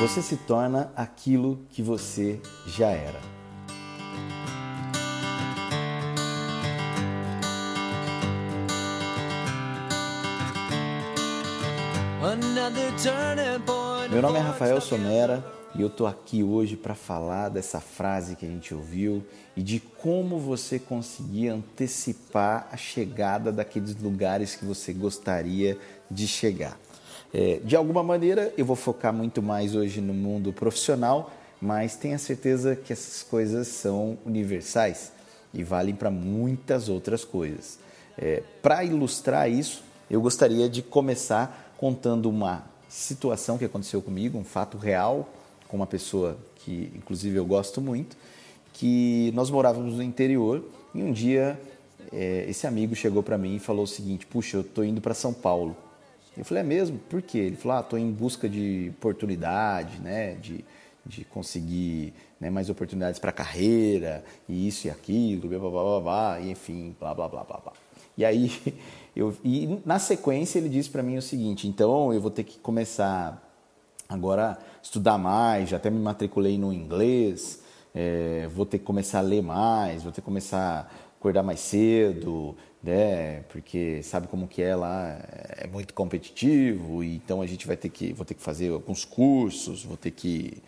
Você se torna aquilo que você já era. Meu nome é Rafael Somera e eu tô aqui hoje para falar dessa frase que a gente ouviu e de como você conseguir antecipar a chegada daqueles lugares que você gostaria de chegar. É, de alguma maneira, eu vou focar muito mais hoje no mundo profissional, mas tenha certeza que essas coisas são universais e valem para muitas outras coisas. É, para ilustrar isso, eu gostaria de começar contando uma situação que aconteceu comigo, um fato real com uma pessoa que, inclusive, eu gosto muito, que nós morávamos no interior e um dia é, esse amigo chegou para mim e falou o seguinte: Puxa, eu estou indo para São Paulo. Eu falei: É mesmo? Por quê? Ele falou: Ah, estou em busca de oportunidade, né? De, de conseguir né, mais oportunidades para carreira, e isso e aquilo, blá, blá, blá, blá, e enfim, blá, blá, blá, blá, blá. E aí, eu, e na sequência ele disse para mim o seguinte: então eu vou ter que começar agora estudar mais, já até me matriculei no inglês, é, vou ter que começar a ler mais, vou ter que começar a acordar mais cedo, né? Porque sabe como que é lá, é muito competitivo, então a gente vai ter que, vou ter que fazer alguns cursos, vou ter que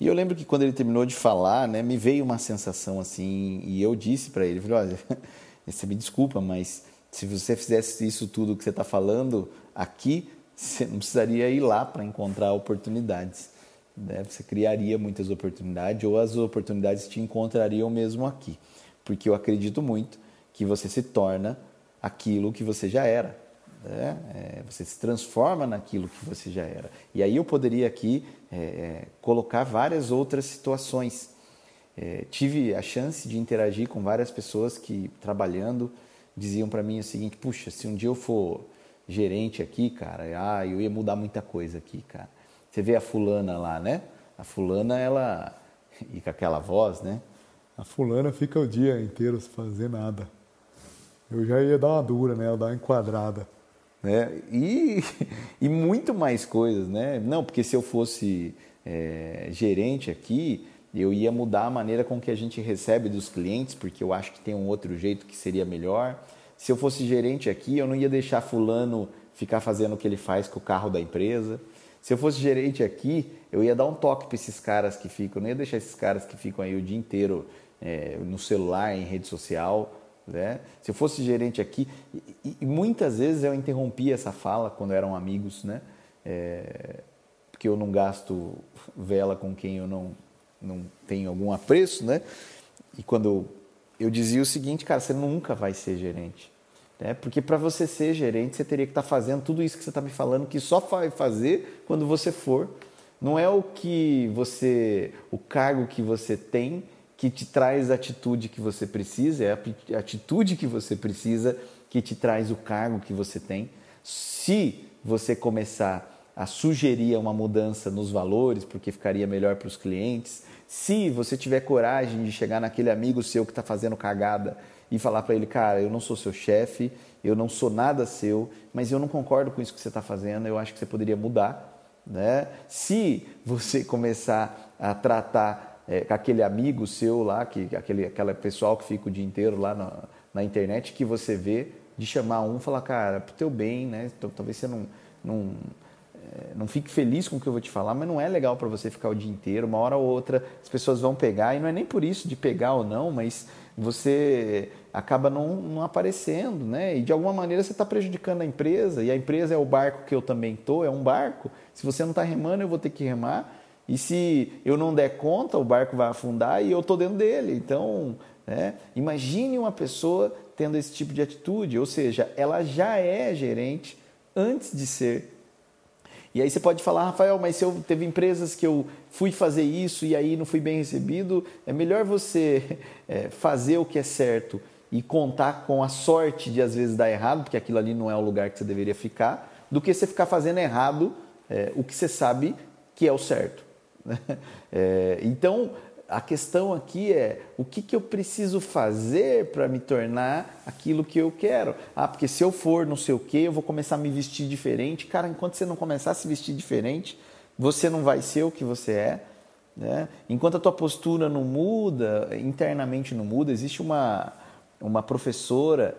e eu lembro que quando ele terminou de falar, né, me veio uma sensação assim, e eu disse para ele, olha, você me desculpa, mas se você fizesse isso tudo que você está falando aqui, você não precisaria ir lá para encontrar oportunidades. Né? Você criaria muitas oportunidades ou as oportunidades te encontrariam mesmo aqui. Porque eu acredito muito que você se torna aquilo que você já era. Né? É, você se transforma naquilo que você já era. E aí eu poderia aqui é, é, colocar várias outras situações é, tive a chance de interagir com várias pessoas que, trabalhando, diziam para mim o seguinte: puxa, se um dia eu for gerente aqui, cara, ah, eu ia mudar muita coisa aqui, cara. Você vê a fulana lá, né? A fulana, ela. E com aquela voz, né? A fulana fica o dia inteiro sem fazer nada. Eu já ia dar uma dura, né? Dar uma enquadrada. Né? E, e muito mais coisas, né? Não, porque se eu fosse é, gerente aqui, eu ia mudar a maneira com que a gente recebe dos clientes, porque eu acho que tem um outro jeito que seria melhor. Se eu fosse gerente aqui, eu não ia deixar fulano ficar fazendo o que ele faz com o carro da empresa. Se eu fosse gerente aqui, eu ia dar um toque para esses caras que ficam, eu não ia deixar esses caras que ficam aí o dia inteiro é, no celular, em rede social. Né? Se eu fosse gerente aqui, e, e, muitas vezes eu interrompia essa fala quando eram amigos, né? É, porque eu não gasto vela com quem eu não não tenho algum apreço, né? E quando eu dizia o seguinte, cara, você nunca vai ser gerente. Né? Porque para você ser gerente, você teria que estar tá fazendo tudo isso que você está me falando, que só vai fazer quando você for. Não é o que você, o cargo que você tem que te traz a atitude que você precisa, é a atitude que você precisa que te traz o cargo que você tem. Se você começar a sugerir uma mudança nos valores, porque ficaria melhor para os clientes. Se você tiver coragem de chegar naquele amigo seu que está fazendo cagada e falar para ele, cara, eu não sou seu chefe, eu não sou nada seu, mas eu não concordo com isso que você está fazendo, eu acho que você poderia mudar. Né? Se você começar a tratar é, com aquele amigo seu lá, que, aquele aquela pessoal que fica o dia inteiro lá na, na internet, que você vê, de chamar um e falar, cara, pro teu bem, né? Talvez você não, não é, não fique feliz com o que eu vou te falar, mas não é legal para você ficar o dia inteiro. Uma hora ou outra as pessoas vão pegar, e não é nem por isso de pegar ou não, mas você acaba não, não aparecendo, né? E de alguma maneira você está prejudicando a empresa, e a empresa é o barco que eu também estou, é um barco. Se você não está remando, eu vou ter que remar. E se eu não der conta, o barco vai afundar e eu estou dentro dele. Então, né? imagine uma pessoa tendo esse tipo de atitude, ou seja, ela já é gerente antes de ser e aí você pode falar, Rafael, mas se eu teve empresas que eu fui fazer isso e aí não fui bem recebido, é melhor você é, fazer o que é certo e contar com a sorte de às vezes dar errado, porque aquilo ali não é o lugar que você deveria ficar, do que você ficar fazendo errado é, o que você sabe que é o certo. É, então, a questão aqui é o que, que eu preciso fazer para me tornar aquilo que eu quero. Ah, porque se eu for não sei o que, eu vou começar a me vestir diferente. Cara, enquanto você não começar a se vestir diferente, você não vai ser o que você é. Né? Enquanto a tua postura não muda, internamente não muda, existe uma, uma professora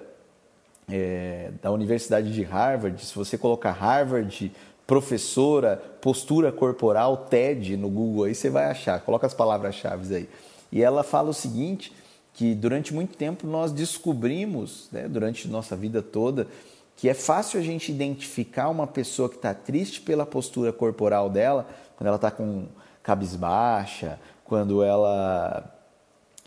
é, da Universidade de Harvard, se você colocar Harvard professora, postura corporal, TED no Google, aí você vai achar, coloca as palavras-chave aí. E ela fala o seguinte, que durante muito tempo nós descobrimos, né, durante nossa vida toda, que é fácil a gente identificar uma pessoa que está triste pela postura corporal dela, quando ela está com cabisbaixa, quando ela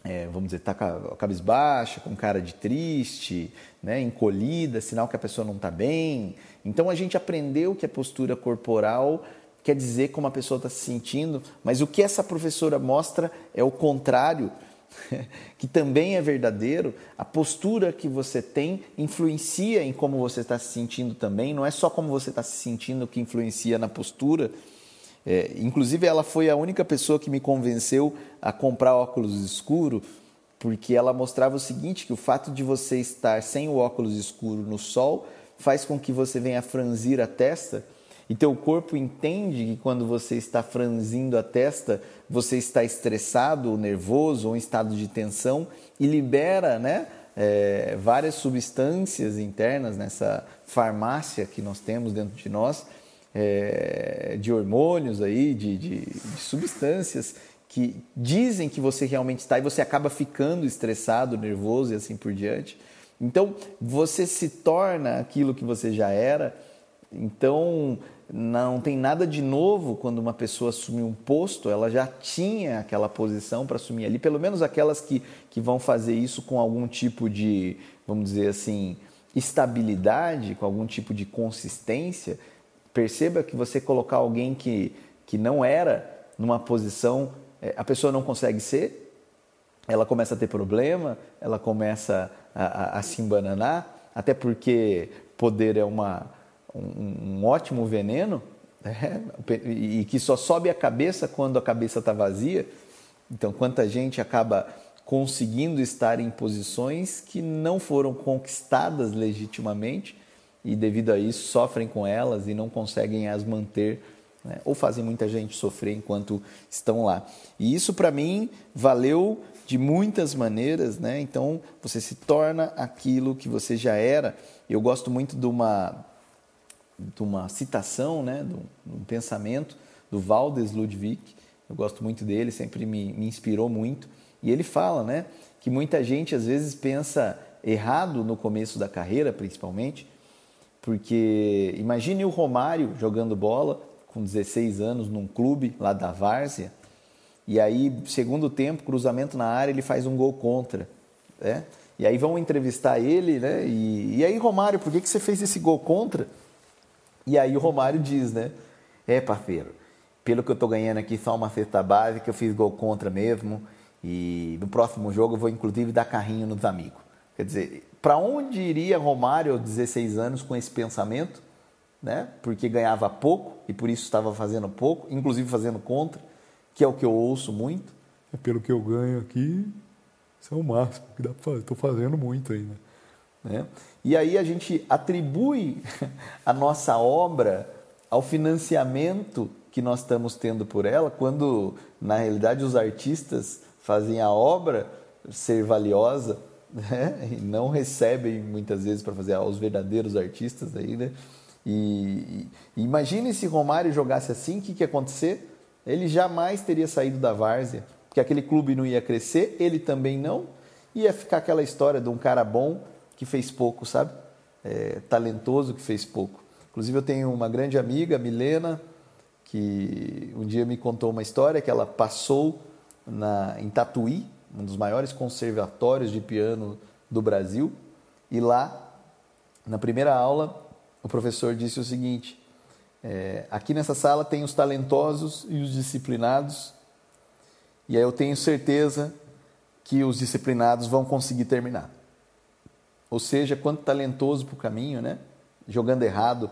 é, vamos dizer, está cabisbaixa, com cara de triste, né, encolhida, sinal que a pessoa não está bem. Então a gente aprendeu que a postura corporal quer dizer como a pessoa está se sentindo, mas o que essa professora mostra é o contrário, que também é verdadeiro. A postura que você tem influencia em como você está se sentindo também, não é só como você está se sentindo que influencia na postura. É, inclusive, ela foi a única pessoa que me convenceu a comprar óculos escuro, porque ela mostrava o seguinte: que o fato de você estar sem o óculos escuro no sol faz com que você venha franzir a testa e teu corpo entende que quando você está franzindo a testa, você está estressado, ou nervoso, ou em estado de tensão e libera, né? É, várias substâncias internas nessa farmácia que nós temos dentro de nós é, de hormônios aí, de, de, de substâncias que dizem que você realmente está e você acaba ficando estressado, nervoso e assim por diante. Então, você se torna aquilo que você já era. Então, não tem nada de novo quando uma pessoa assume um posto, ela já tinha aquela posição para assumir ali, pelo menos aquelas que, que vão fazer isso com algum tipo de, vamos dizer assim, estabilidade, com algum tipo de consistência, Perceba que você colocar alguém que, que não era numa posição, é, a pessoa não consegue ser, ela começa a ter problema, ela começa a, a, a se embananar, até porque poder é uma, um, um ótimo veneno, né? e que só sobe a cabeça quando a cabeça está vazia. Então, quanta gente acaba conseguindo estar em posições que não foram conquistadas legitimamente e devido a isso sofrem com elas e não conseguem as manter né? ou fazem muita gente sofrer enquanto estão lá. E isso para mim valeu de muitas maneiras, né? Então você se torna aquilo que você já era. Eu gosto muito de uma de uma citação, né? De um, de um pensamento do Valdes Ludwig. Eu gosto muito dele, sempre me, me inspirou muito. E ele fala, né? Que muita gente às vezes pensa errado no começo da carreira, principalmente, porque imagine o Romário jogando bola com 16 anos num clube lá da Várzea, e aí, segundo tempo, cruzamento na área, ele faz um gol contra. Né? E aí vão entrevistar ele, né? E, e aí, Romário, por que, que você fez esse gol contra? E aí o Romário diz, né? É, parceiro, pelo que eu tô ganhando aqui, só uma cesta básica, eu fiz gol contra mesmo. E no próximo jogo eu vou inclusive dar carrinho nos amigos. Quer dizer, para onde iria Romário aos 16 anos com esse pensamento? Né? Porque ganhava pouco e por isso estava fazendo pouco, inclusive fazendo contra, que é o que eu ouço muito. É pelo que eu ganho aqui, isso é o máximo que dá para fazer. Estou fazendo muito ainda. Né? E aí a gente atribui a nossa obra ao financiamento que nós estamos tendo por ela, quando na realidade os artistas fazem a obra ser valiosa né? E não recebem muitas vezes para fazer os verdadeiros artistas aí, né? E, e imagine se Romário jogasse assim, o que, que ia acontecer? Ele jamais teria saído da várzea, porque aquele clube não ia crescer, ele também não, ia ficar aquela história de um cara bom que fez pouco, sabe? É, talentoso que fez pouco. Inclusive eu tenho uma grande amiga, Milena, que um dia me contou uma história que ela passou na, em Tatuí, um dos maiores conservatórios de piano do Brasil. E lá, na primeira aula, o professor disse o seguinte: é, aqui nessa sala tem os talentosos e os disciplinados, e aí eu tenho certeza que os disciplinados vão conseguir terminar. Ou seja, quanto talentoso para o caminho, né? Jogando errado,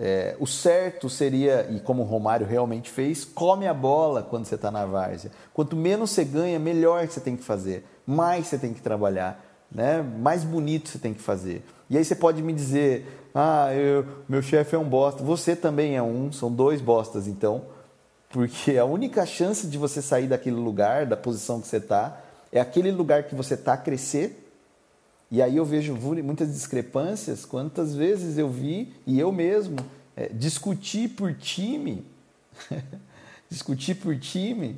É, o certo seria, e como o Romário realmente fez, come a bola quando você está na várzea. Quanto menos você ganha, melhor você tem que fazer, mais você tem que trabalhar, né? mais bonito você tem que fazer. E aí você pode me dizer, ah, eu, meu chefe é um bosta. Você também é um, são dois bostas então, porque a única chance de você sair daquele lugar, da posição que você está, é aquele lugar que você está crescer e aí eu vejo muitas discrepâncias. Quantas vezes eu vi, e eu mesmo, é, discutir por time, discutir por time,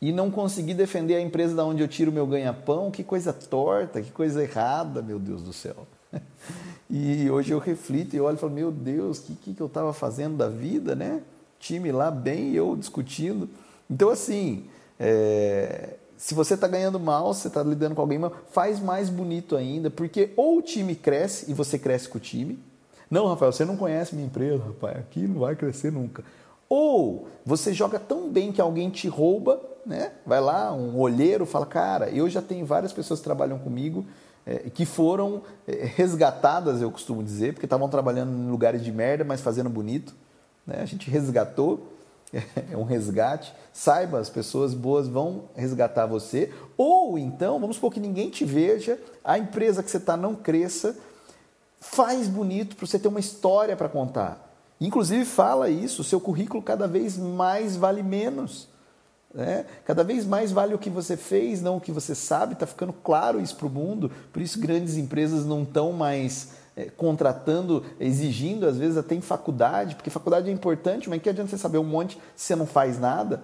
e não conseguir defender a empresa da onde eu tiro meu ganha-pão. Que coisa torta, que coisa errada, meu Deus do céu. E hoje eu reflito e olho e falo, meu Deus, o que, que eu estava fazendo da vida, né? Time lá bem e eu discutindo. Então, assim, é, se você está ganhando mal, você está lidando com alguém mal, faz mais bonito ainda, porque ou o time cresce e você cresce com o time. Não, Rafael, você não conhece minha empresa, rapaz, aqui não vai crescer nunca. Ou você joga tão bem que alguém te rouba, né? Vai lá, um olheiro fala, cara, eu já tenho várias pessoas que trabalham comigo é, que foram é, resgatadas, eu costumo dizer, porque estavam trabalhando em lugares de merda, mas fazendo bonito. Né? A gente resgatou é um resgate. Saiba, as pessoas boas vão resgatar você. Ou então, vamos supor que ninguém te veja, a empresa que você está não cresça. Faz bonito para você ter uma história para contar. Inclusive, fala isso: seu currículo cada vez mais vale menos. Né? Cada vez mais vale o que você fez, não o que você sabe. Está ficando claro isso para o mundo. Por isso, grandes empresas não estão mais contratando, exigindo, às vezes até em faculdade, porque faculdade é importante, mas que adianta você saber um monte se você não faz nada?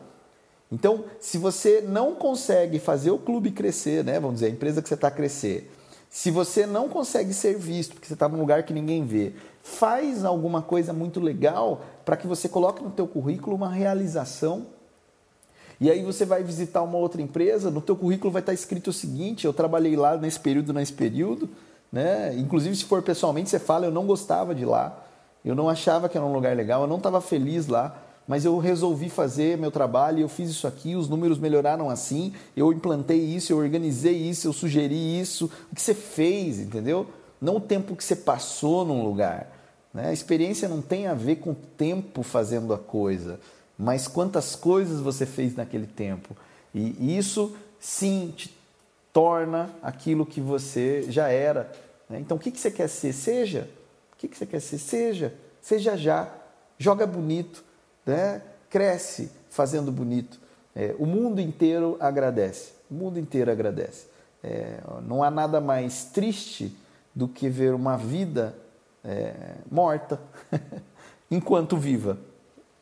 Então, se você não consegue fazer o clube crescer, né, vamos dizer, a empresa que você está crescer, se você não consegue ser visto, porque você está num lugar que ninguém vê, faz alguma coisa muito legal para que você coloque no teu currículo uma realização. E aí você vai visitar uma outra empresa, no teu currículo vai estar escrito o seguinte, eu trabalhei lá nesse período, nesse período, né? Inclusive, se for pessoalmente, você fala: eu não gostava de lá, eu não achava que era um lugar legal, eu não estava feliz lá, mas eu resolvi fazer meu trabalho, eu fiz isso aqui, os números melhoraram assim, eu implantei isso, eu organizei isso, eu sugeri isso. O que você fez, entendeu? Não o tempo que você passou num lugar. Né? A experiência não tem a ver com o tempo fazendo a coisa, mas quantas coisas você fez naquele tempo. E isso sim te torna aquilo que você já era. Né? Então, o que, que você quer ser? Seja. O que, que você quer ser? Seja. Seja já. Joga bonito. Né? Cresce fazendo bonito. É, o mundo inteiro agradece. O mundo inteiro agradece. É, não há nada mais triste do que ver uma vida é, morta enquanto viva.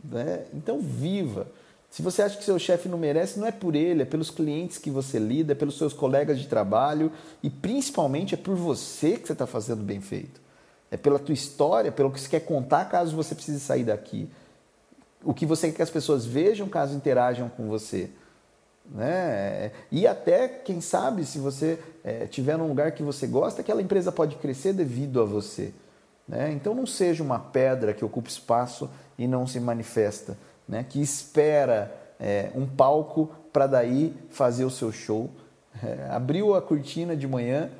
Né? Então, viva. Se você acha que seu chefe não merece, não é por ele, é pelos clientes que você lida, é pelos seus colegas de trabalho e principalmente é por você que você está fazendo bem feito. É pela tua história, pelo que você quer contar caso você precise sair daqui. O que você quer que as pessoas vejam caso interajam com você. Né? E até, quem sabe, se você é, tiver num lugar que você gosta, aquela empresa pode crescer devido a você. Né? Então não seja uma pedra que ocupa espaço e não se manifesta né, que espera é, um palco para daí fazer o seu show. É, abriu a cortina de manhã,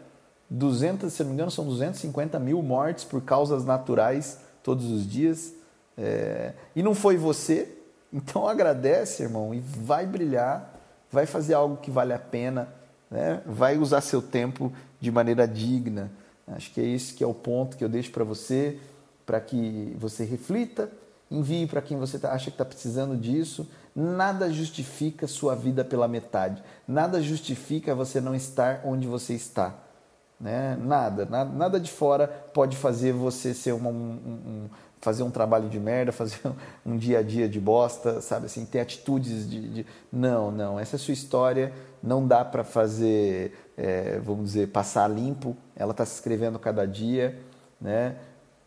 200, se não me engano, são 250 mil mortes por causas naturais todos os dias. É, e não foi você, então agradece, irmão, e vai brilhar, vai fazer algo que vale a pena, né? vai usar seu tempo de maneira digna. Acho que é esse que é o ponto que eu deixo para você, para que você reflita envie para quem você tá, acha que está precisando disso. Nada justifica sua vida pela metade. Nada justifica você não estar onde você está. Né? Nada, nada, nada de fora pode fazer você ser uma, um, um, fazer um trabalho de merda, fazer um dia a dia de bosta, sabe assim, ter atitudes de, de... não, não, essa é a sua história, não dá para fazer, é, vamos dizer, passar limpo. Ela está se escrevendo cada dia, né?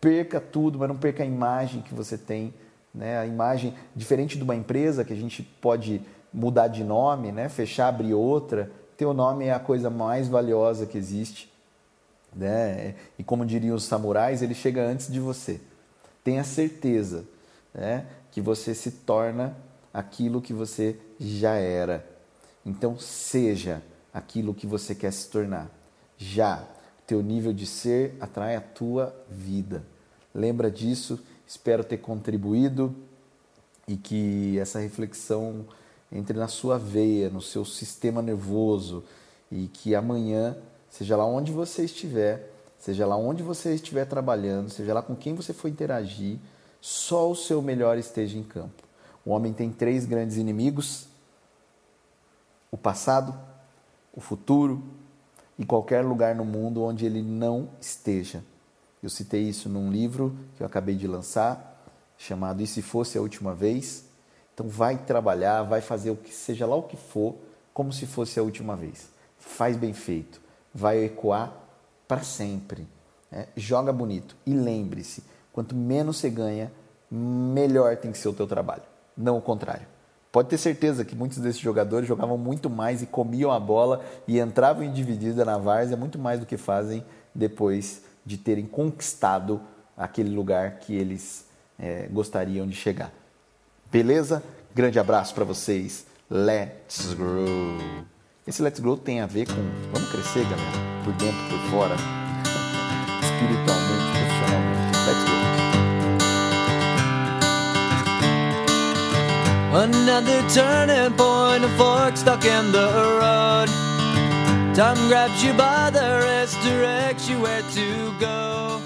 Perca tudo, mas não perca a imagem que você tem, né? A imagem diferente de uma empresa que a gente pode mudar de nome, né? Fechar, abrir outra. Teu nome é a coisa mais valiosa que existe, né? E como diriam os samurais, ele chega antes de você. Tenha certeza, né? Que você se torna aquilo que você já era. Então seja aquilo que você quer se tornar. Já teu nível de ser atrai a tua vida. Lembra disso Espero ter contribuído e que essa reflexão entre na sua veia, no seu sistema nervoso e que amanhã, seja lá onde você estiver, seja lá onde você estiver trabalhando, seja lá com quem você for interagir, só o seu melhor esteja em campo. O homem tem três grandes inimigos: o passado, o futuro e qualquer lugar no mundo onde ele não esteja. Eu citei isso num livro que eu acabei de lançar, chamado E se fosse a última vez? Então vai trabalhar, vai fazer o que seja lá o que for, como se fosse a última vez. Faz bem feito, vai ecoar para sempre. É, joga bonito e lembre-se, quanto menos você ganha, melhor tem que ser o teu trabalho, não o contrário. Pode ter certeza que muitos desses jogadores jogavam muito mais e comiam a bola e entravam em dividida na várzea muito mais do que fazem depois de terem conquistado aquele lugar que eles é, gostariam de chegar. Beleza? Grande abraço para vocês. Let's grow. Esse Let's Grow tem a ver com vamos crescer, galera, por dentro, por fora, espiritualmente, profissionalmente. Let's grow. Another turning point, a fork stuck in the road. Time grabs you by the wrist, directs you where to go.